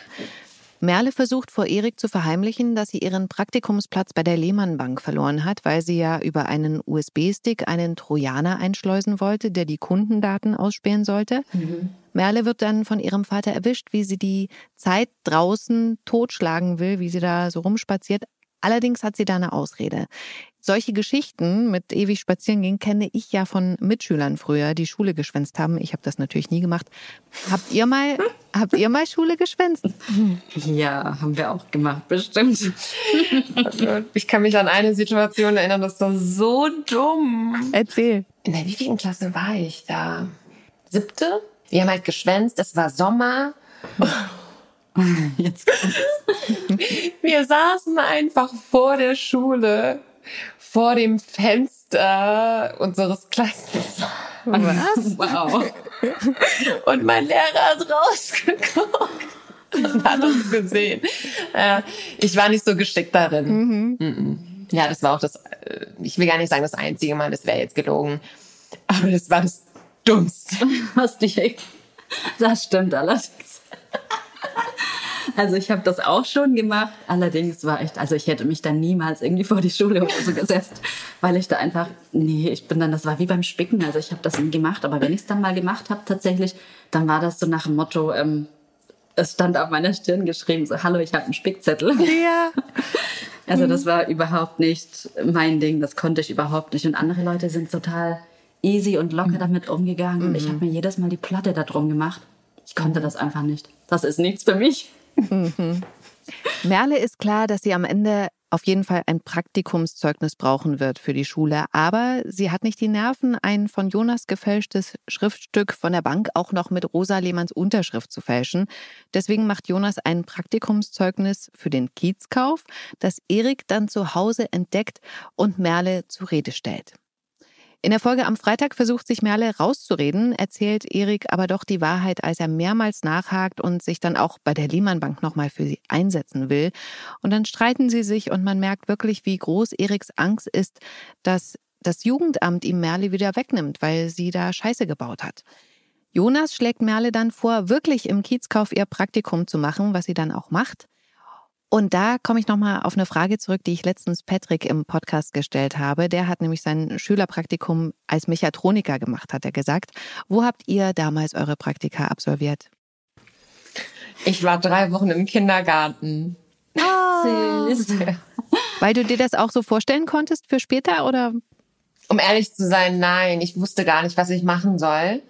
Merle versucht vor Erik zu verheimlichen, dass sie ihren Praktikumsplatz bei der Lehmann Bank verloren hat, weil sie ja über einen USB-Stick einen Trojaner einschleusen wollte, der die Kundendaten ausspähen sollte. Mhm. Merle wird dann von ihrem Vater erwischt, wie sie die Zeit draußen totschlagen will, wie sie da so rumspaziert. Allerdings hat sie da eine Ausrede. Solche Geschichten mit ewig spazieren gehen kenne ich ja von Mitschülern früher, die Schule geschwänzt haben. Ich habe das natürlich nie gemacht. Habt ihr mal, habt ihr mal Schule geschwänzt? Ja, haben wir auch gemacht, bestimmt. Ich kann mich an eine Situation erinnern, das war so dumm. Erzähl. In der wievielten Klasse war ich da? Siebte? Wir haben halt geschwänzt, es war Sommer. Jetzt Wir saßen einfach vor der Schule, vor dem Fenster unseres Klassens. Was? Wow. Und mein Lehrer hat rausgeguckt und hat uns gesehen. Äh, ich war nicht so geschickt darin. Mhm. Ja, das war auch das, äh, ich will gar nicht sagen das einzige Mal, das wäre jetzt gelogen. Aber das war das Dummste. Was dich, das stimmt allerdings. Also ich habe das auch schon gemacht. Allerdings war echt, also ich hätte mich dann niemals irgendwie vor die Schule oder so gesetzt, weil ich da einfach, nee, ich bin dann, das war wie beim Spicken. Also ich habe das nie gemacht. Aber wenn ich es dann mal gemacht habe tatsächlich, dann war das so nach dem Motto, ähm, es stand auf meiner Stirn geschrieben, so, hallo, ich habe einen Spickzettel. Ja. Also das war überhaupt nicht mein Ding, das konnte ich überhaupt nicht. Und andere Leute sind total easy und locker damit umgegangen. Und ich habe mir jedes Mal die Platte da drum gemacht. Ich konnte das einfach nicht. Das ist nichts für mich. Mhm. Merle ist klar, dass sie am Ende auf jeden Fall ein Praktikumszeugnis brauchen wird für die Schule, aber sie hat nicht die Nerven, ein von Jonas gefälschtes Schriftstück von der Bank auch noch mit Rosa Lehmanns Unterschrift zu fälschen. Deswegen macht Jonas ein Praktikumszeugnis für den Kiezkauf, das Erik dann zu Hause entdeckt und Merle zur Rede stellt. In der Folge am Freitag versucht sich Merle rauszureden, erzählt Erik aber doch die Wahrheit, als er mehrmals nachhakt und sich dann auch bei der Lehmann Bank nochmal für sie einsetzen will. Und dann streiten sie sich und man merkt wirklich, wie groß Eriks Angst ist, dass das Jugendamt ihm Merle wieder wegnimmt, weil sie da Scheiße gebaut hat. Jonas schlägt Merle dann vor, wirklich im Kiezkauf ihr Praktikum zu machen, was sie dann auch macht. Und da komme ich nochmal auf eine Frage zurück, die ich letztens Patrick im Podcast gestellt habe. Der hat nämlich sein Schülerpraktikum als Mechatroniker gemacht, hat er gesagt. Wo habt ihr damals eure Praktika absolviert? Ich war drei Wochen im Kindergarten. Oh. Weil du dir das auch so vorstellen konntest für später oder? Um ehrlich zu sein, nein. Ich wusste gar nicht, was ich machen soll.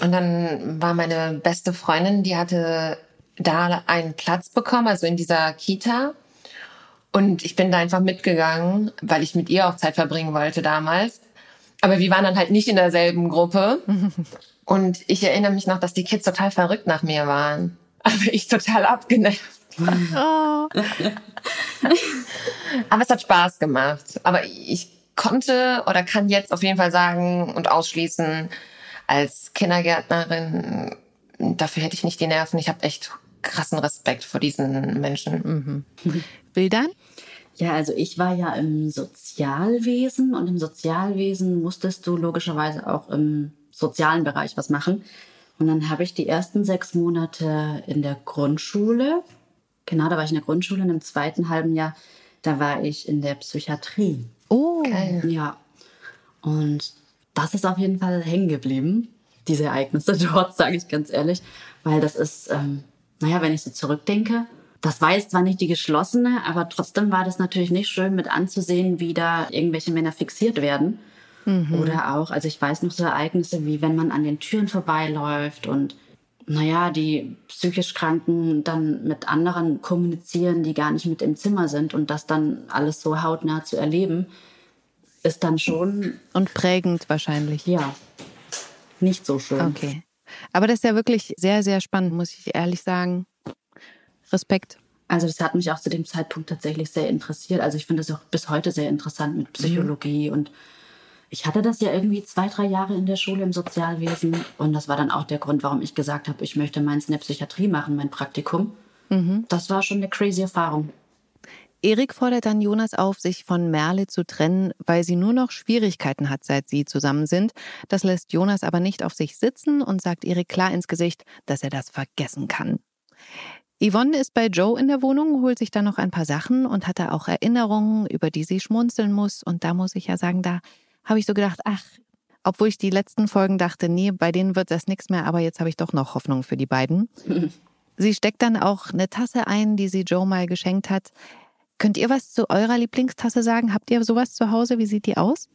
Und dann war meine beste Freundin, die hatte da einen Platz bekommen, also in dieser Kita. Und ich bin da einfach mitgegangen, weil ich mit ihr auch Zeit verbringen wollte damals. Aber wir waren dann halt nicht in derselben Gruppe. Und ich erinnere mich noch, dass die Kids total verrückt nach mir waren. Aber ich total abgenervt. Oh. Aber es hat Spaß gemacht. Aber ich konnte oder kann jetzt auf jeden Fall sagen und ausschließen, als Kindergärtnerin, dafür hätte ich nicht die Nerven. Ich habe echt krassen Respekt vor diesen Menschen. Mhm. Bildern? Ja, also ich war ja im Sozialwesen und im Sozialwesen musstest du logischerweise auch im sozialen Bereich was machen. Und dann habe ich die ersten sechs Monate in der Grundschule, genau, da war ich in der Grundschule und im zweiten halben Jahr, da war ich in der Psychiatrie. Oh, geil. Ja. Und das ist auf jeden Fall hängen geblieben, diese Ereignisse dort, sage ich ganz ehrlich, weil das ist, ähm, naja, wenn ich so zurückdenke, das war jetzt zwar nicht die geschlossene, aber trotzdem war das natürlich nicht schön mit anzusehen, wie da irgendwelche Männer fixiert werden. Mhm. Oder auch, also ich weiß noch so Ereignisse, wie wenn man an den Türen vorbeiläuft und naja, die psychisch Kranken dann mit anderen kommunizieren, die gar nicht mit im Zimmer sind und das dann alles so hautnah zu erleben, ist dann schon. Und prägend wahrscheinlich. Ja. Nicht so schön. Okay. Aber das ist ja wirklich sehr, sehr spannend, muss ich ehrlich sagen. Respekt. Also das hat mich auch zu dem Zeitpunkt tatsächlich sehr interessiert. Also ich finde es auch bis heute sehr interessant mit Psychologie mhm. und ich hatte das ja irgendwie zwei, drei Jahre in der Schule im Sozialwesen und das war dann auch der Grund, warum ich gesagt habe, ich möchte meins in der Psychiatrie machen, mein Praktikum. Mhm. Das war schon eine crazy Erfahrung. Erik fordert dann Jonas auf, sich von Merle zu trennen, weil sie nur noch Schwierigkeiten hat, seit sie zusammen sind. Das lässt Jonas aber nicht auf sich sitzen und sagt Erik klar ins Gesicht, dass er das vergessen kann. Yvonne ist bei Joe in der Wohnung, holt sich dann noch ein paar Sachen und hat da auch Erinnerungen, über die sie schmunzeln muss. Und da muss ich ja sagen, da habe ich so gedacht, ach, obwohl ich die letzten Folgen dachte, nee, bei denen wird das nichts mehr, aber jetzt habe ich doch noch Hoffnung für die beiden. Sie steckt dann auch eine Tasse ein, die sie Joe mal geschenkt hat. Könnt ihr was zu eurer Lieblingstasse sagen? Habt ihr sowas zu Hause? Wie sieht die aus?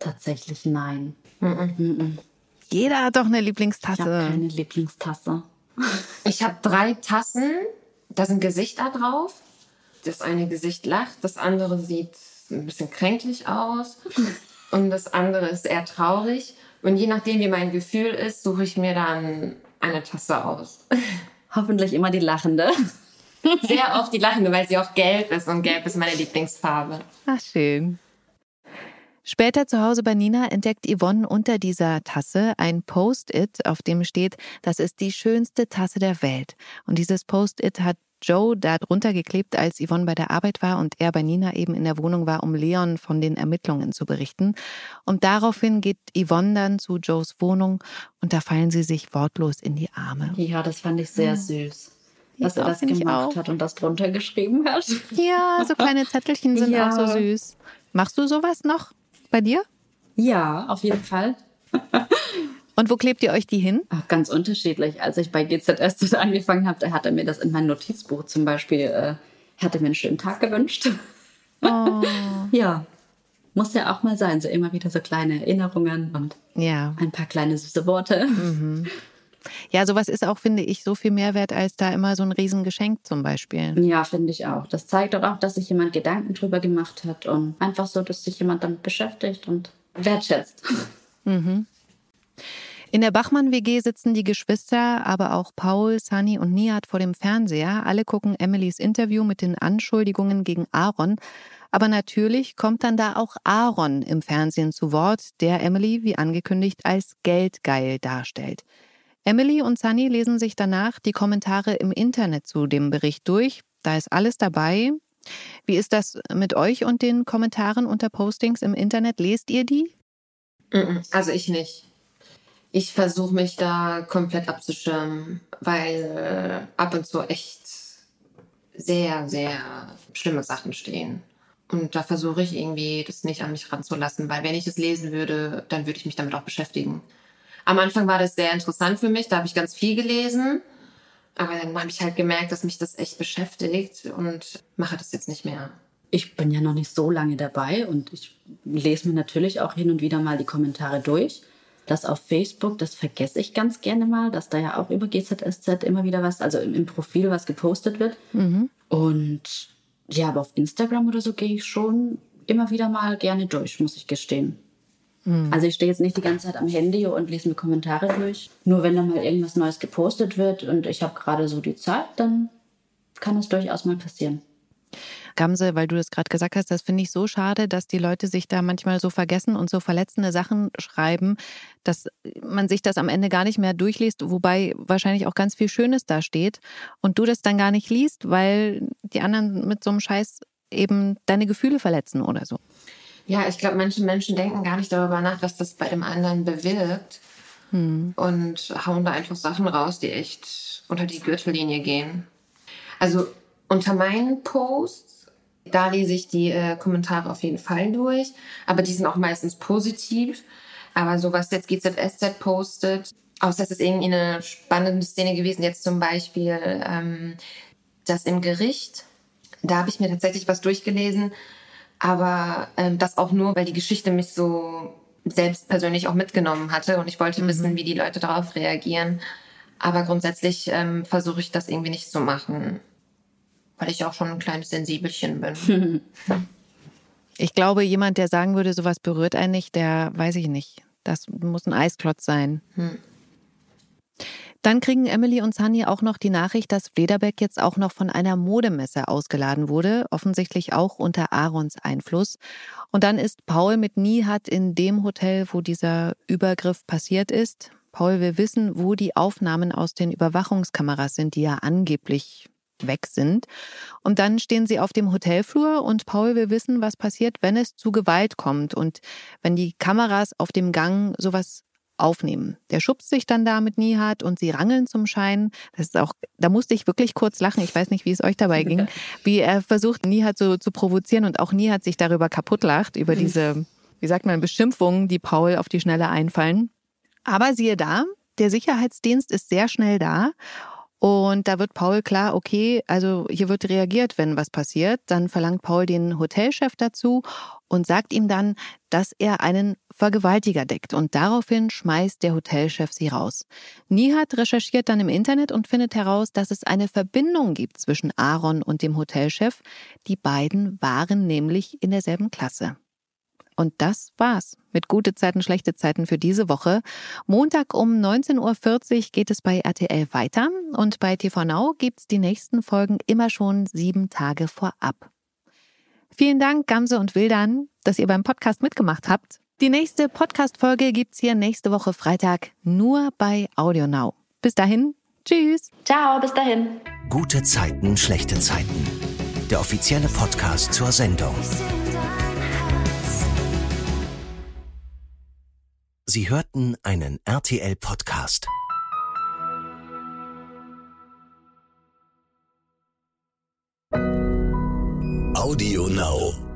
Tatsächlich nein. Jeder hat doch eine Lieblingstasse. Ich habe keine Lieblingstasse. Ich habe drei Tassen. Da sind Gesichter drauf. Das eine Gesicht lacht, das andere sieht ein bisschen kränklich aus und das andere ist eher traurig. Und je nachdem, wie mein Gefühl ist, suche ich mir dann eine Tasse aus. Hoffentlich immer die lachende. Sehr oft die lachende, weil sie auch gelb ist und gelb ist meine Lieblingsfarbe. Ach, schön. Später zu Hause bei Nina entdeckt Yvonne unter dieser Tasse ein Post-it, auf dem steht, das ist die schönste Tasse der Welt. Und dieses Post-it hat Joe da drunter geklebt, als Yvonne bei der Arbeit war und er bei Nina eben in der Wohnung war, um Leon von den Ermittlungen zu berichten. Und daraufhin geht Yvonne dann zu Joes Wohnung und da fallen sie sich wortlos in die Arme. Ja, das fand ich sehr hm. süß dass er das gemacht hat und das drunter geschrieben hat. Ja, so kleine Zettelchen sind ja. auch so süß. Machst du sowas noch bei dir? Ja, auf jeden Fall. Und wo klebt ihr euch die hin? Ach, ganz unterschiedlich. Als ich bei GZS angefangen habe, da hat er mir das in mein Notizbuch zum Beispiel, äh, hat er mir einen schönen Tag gewünscht. Oh. ja, muss ja auch mal sein. So immer wieder so kleine Erinnerungen und ja. ein paar kleine süße Worte. Mhm. Ja, sowas ist auch, finde ich, so viel Mehrwert als da immer so ein Riesengeschenk zum Beispiel. Ja, finde ich auch. Das zeigt doch auch, dass sich jemand Gedanken drüber gemacht hat und einfach so, dass sich jemand damit beschäftigt und wertschätzt. Mhm. In der Bachmann-WG sitzen die Geschwister, aber auch Paul, Sunny und Nihat vor dem Fernseher. Alle gucken Emilys Interview mit den Anschuldigungen gegen Aaron. Aber natürlich kommt dann da auch Aaron im Fernsehen zu Wort, der Emily, wie angekündigt, als geldgeil darstellt. Emily und Sunny lesen sich danach die Kommentare im Internet zu dem Bericht durch. Da ist alles dabei. Wie ist das mit euch und den Kommentaren unter Postings im Internet? Lest ihr die? Also ich nicht. Ich versuche mich da komplett abzuschirmen, weil äh, ab und zu echt sehr, sehr schlimme Sachen stehen. Und da versuche ich irgendwie, das nicht an mich ranzulassen, weil wenn ich es lesen würde, dann würde ich mich damit auch beschäftigen. Am Anfang war das sehr interessant für mich, da habe ich ganz viel gelesen. Aber dann habe ich halt gemerkt, dass mich das echt beschäftigt und mache das jetzt nicht mehr. Ich bin ja noch nicht so lange dabei und ich lese mir natürlich auch hin und wieder mal die Kommentare durch. Das auf Facebook, das vergesse ich ganz gerne mal, dass da ja auch über GZSZ immer wieder was, also im, Profil was gepostet wird. Mhm. Und ja, aber auf Instagram oder so gehe ich schon immer wieder mal gerne durch, muss ich gestehen. Mhm. Also ich stehe jetzt nicht die ganze Zeit am Handy und lese mir Kommentare durch. Nur wenn da mal irgendwas Neues gepostet wird und ich habe gerade so die Zeit, dann kann es durchaus mal passieren. Gamse, weil du das gerade gesagt hast, das finde ich so schade, dass die Leute sich da manchmal so vergessen und so verletzende Sachen schreiben, dass man sich das am Ende gar nicht mehr durchliest, wobei wahrscheinlich auch ganz viel Schönes da steht und du das dann gar nicht liest, weil die anderen mit so einem Scheiß eben deine Gefühle verletzen oder so. Ja, ich glaube, manche Menschen denken gar nicht darüber nach, was das bei dem anderen bewirkt. Hm. Und hauen da einfach Sachen raus, die echt unter die Gürtellinie gehen. Also unter meinen Posts, da lese ich die äh, Kommentare auf jeden Fall durch, aber die sind auch meistens positiv. Aber so was jetzt GZSZ postet, außer es ist irgendwie eine spannende Szene gewesen, jetzt zum Beispiel ähm, das im Gericht, da habe ich mir tatsächlich was durchgelesen, aber ähm, das auch nur, weil die Geschichte mich so selbst persönlich auch mitgenommen hatte und ich wollte mhm. wissen, wie die Leute darauf reagieren. Aber grundsätzlich ähm, versuche ich das irgendwie nicht zu machen, weil ich auch schon ein kleines Sensibelchen bin. Ich glaube, jemand, der sagen würde, sowas berührt einen nicht, der weiß ich nicht. Das muss ein Eisklotz sein. Hm. Dann kriegen Emily und Sunny auch noch die Nachricht, dass Flederbeck jetzt auch noch von einer Modemesse ausgeladen wurde, offensichtlich auch unter Aarons Einfluss. Und dann ist Paul mit Nihat in dem Hotel, wo dieser Übergriff passiert ist. Paul will wissen, wo die Aufnahmen aus den Überwachungskameras sind, die ja angeblich weg sind. Und dann stehen sie auf dem Hotelflur und Paul will wissen, was passiert, wenn es zu Gewalt kommt und wenn die Kameras auf dem Gang sowas aufnehmen. Der schubst sich dann da mit Nihat und sie rangeln zum Schein. Das ist auch, da musste ich wirklich kurz lachen. Ich weiß nicht, wie es euch dabei ging, wie er versucht, Nihat so zu provozieren und auch Nihat sich darüber kaputt lacht, über mhm. diese, wie sagt man, Beschimpfungen, die Paul auf die Schnelle einfallen. Aber siehe da, der Sicherheitsdienst ist sehr schnell da und da wird Paul klar, okay, also hier wird reagiert, wenn was passiert. Dann verlangt Paul den Hotelchef dazu und sagt ihm dann, dass er einen Vergewaltiger deckt. Und daraufhin schmeißt der Hotelchef sie raus. Nihat recherchiert dann im Internet und findet heraus, dass es eine Verbindung gibt zwischen Aaron und dem Hotelchef. Die beiden waren nämlich in derselben Klasse. Und das war's mit gute Zeiten, schlechte Zeiten für diese Woche. Montag um 19.40 Uhr geht es bei RTL weiter und bei TV Now gibt's die nächsten Folgen immer schon sieben Tage vorab. Vielen Dank, Gamse und Wildern, dass ihr beim Podcast mitgemacht habt. Die nächste Podcast-Folge gibt's hier nächste Woche Freitag nur bei Audio Now. Bis dahin, tschüss. Ciao, bis dahin. Gute Zeiten, schlechte Zeiten. Der offizielle Podcast zur Sendung. Sie hörten einen RTL-Podcast. Audio Now.